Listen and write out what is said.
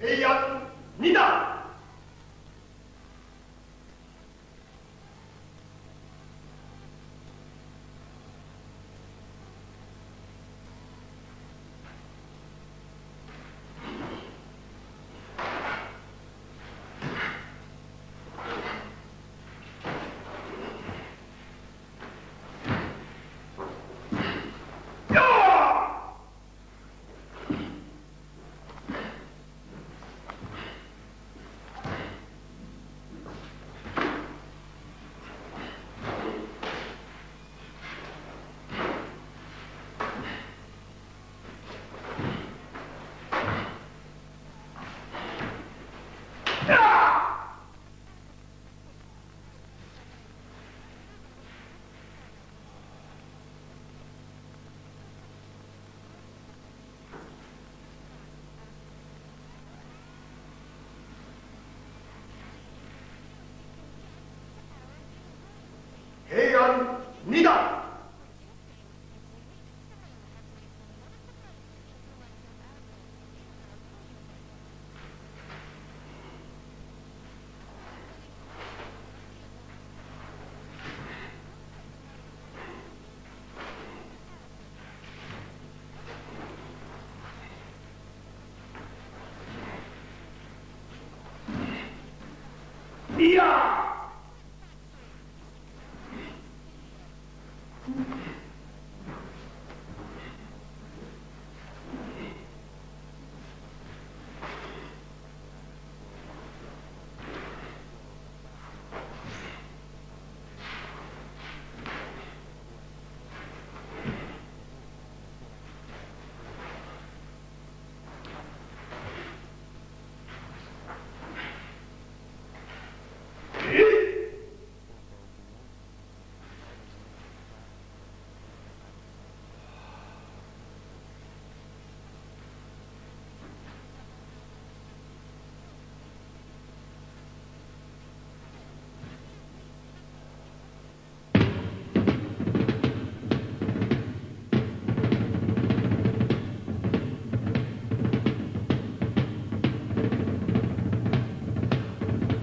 平安二段。Yeah!